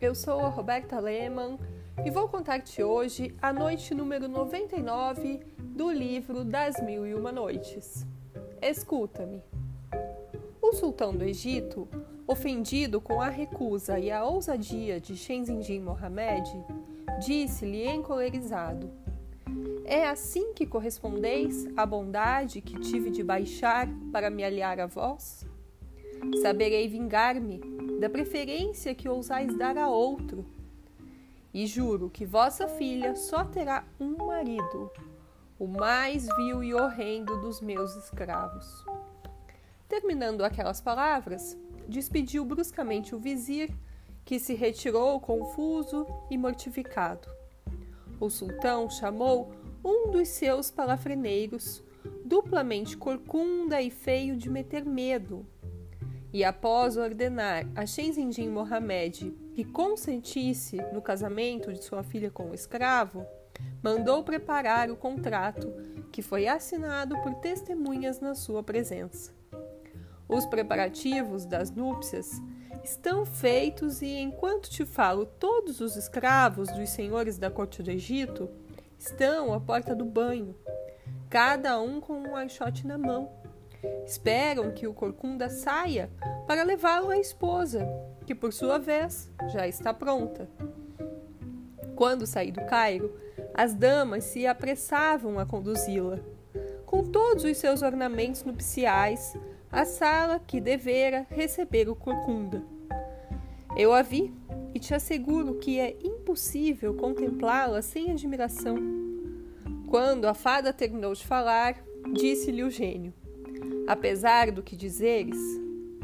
eu sou a Roberta Lehmann e vou contar-te hoje a noite número 99 do livro Das Mil e Uma Noites. Escuta-me. O sultão do Egito, ofendido com a recusa e a ousadia de Shenzindin Mohamed, disse-lhe encolerizado: É assim que correspondeis à bondade que tive de baixar para me aliar a vós? Saberei vingar-me da preferência que ousais dar a outro. E juro que vossa filha só terá um marido, o mais vil e horrendo dos meus escravos. Terminando aquelas palavras, despediu bruscamente o vizir, que se retirou confuso e mortificado. O sultão chamou um dos seus palafreneiros, duplamente corcunda e feio de meter medo, e após ordenar a Shenzindin Mohamed que consentisse no casamento de sua filha com o escravo, mandou preparar o contrato que foi assinado por testemunhas na sua presença. Os preparativos das núpcias estão feitos e enquanto te falo, todos os escravos dos senhores da corte do Egito estão à porta do banho, cada um com um achote na mão Esperam que o corcunda saia para levá-lo à esposa, que por sua vez já está pronta. Quando saí do Cairo, as damas se apressavam a conduzi-la, com todos os seus ornamentos nupciais, à sala que devera receber o corcunda. Eu a vi e te asseguro que é impossível contemplá-la sem admiração. Quando a fada terminou de falar, disse-lhe o gênio: Apesar do que dizeres,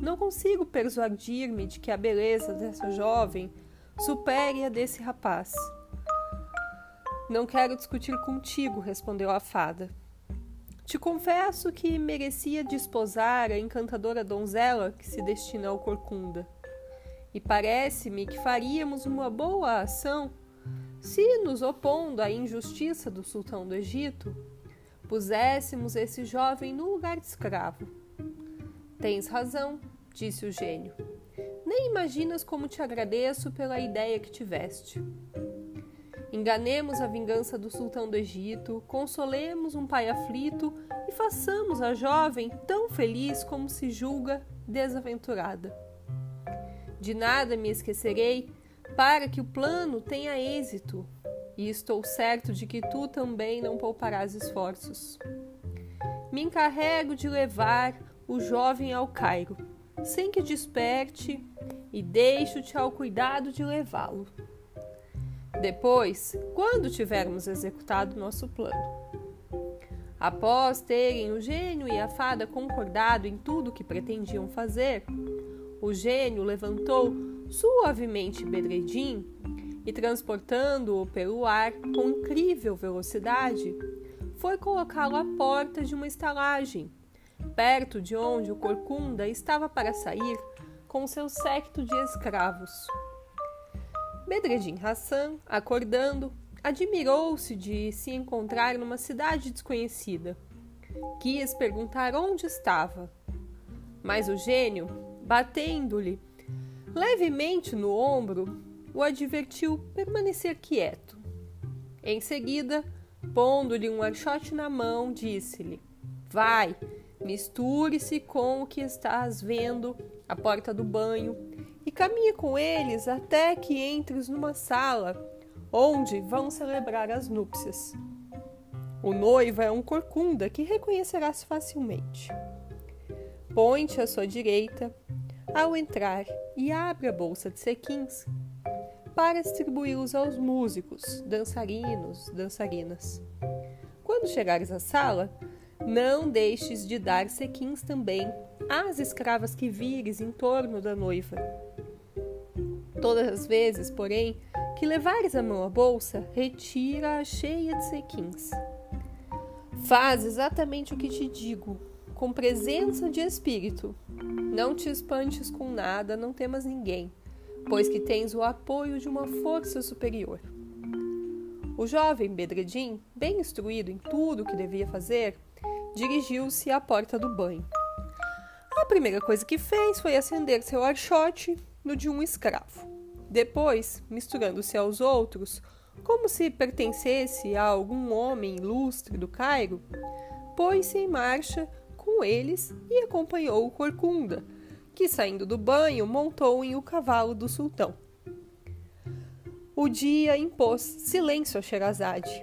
não consigo persuadir-me de que a beleza dessa jovem supere a desse rapaz. Não quero discutir contigo, respondeu a fada. Te confesso que merecia desposar a encantadora donzela que se destina ao corcunda. E parece-me que faríamos uma boa ação se, nos opondo à injustiça do sultão do Egito, puséssemos esse jovem no lugar de escravo. Tens razão, disse o gênio. Nem imaginas como te agradeço pela ideia que tiveste. Enganemos a vingança do sultão do Egito, consolemos um pai aflito e façamos a jovem tão feliz como se julga desaventurada. De nada me esquecerei para que o plano tenha êxito e estou certo de que tu também não pouparás esforços. Me encarrego de levar o jovem ao Cairo, sem que desperte, e deixo-te ao cuidado de levá-lo. Depois, quando tivermos executado nosso plano. Após terem o gênio e a fada concordado em tudo o que pretendiam fazer, o gênio levantou suavemente Bedreddin e transportando-o pelo ar com incrível velocidade, foi colocá-lo à porta de uma estalagem, perto de onde o corcunda estava para sair com seu séquito de escravos. Bedreddin Hassan, acordando, admirou-se de se encontrar numa cidade desconhecida. Quis perguntar onde estava, mas o gênio, batendo-lhe levemente no ombro, o advertiu permanecer quieto. Em seguida, pondo-lhe um archote na mão, disse-lhe: Vai, misture-se com o que estás vendo à porta do banho e caminhe com eles até que entres numa sala onde vão celebrar as núpcias. O noivo é um corcunda que reconhecerás facilmente. Põe-te à sua direita ao entrar e abre a bolsa de sequins para distribuí-los aos músicos, dançarinos, dançarinas. Quando chegares à sala, não deixes de dar sequins também às escravas que vires em torno da noiva. Todas as vezes, porém, que levares a mão à bolsa, retira-a cheia de sequins. Faz exatamente o que te digo, com presença de espírito. Não te espantes com nada, não temas ninguém pois que tens o apoio de uma força superior. O jovem Bedreddin, bem instruído em tudo o que devia fazer, dirigiu-se à porta do banho. A primeira coisa que fez foi acender seu archote no de um escravo. Depois, misturando-se aos outros, como se pertencesse a algum homem ilustre do Cairo, pôs-se em marcha com eles e acompanhou Corcunda, que saindo do banho montou em o cavalo do sultão. O dia impôs silêncio a Sherazade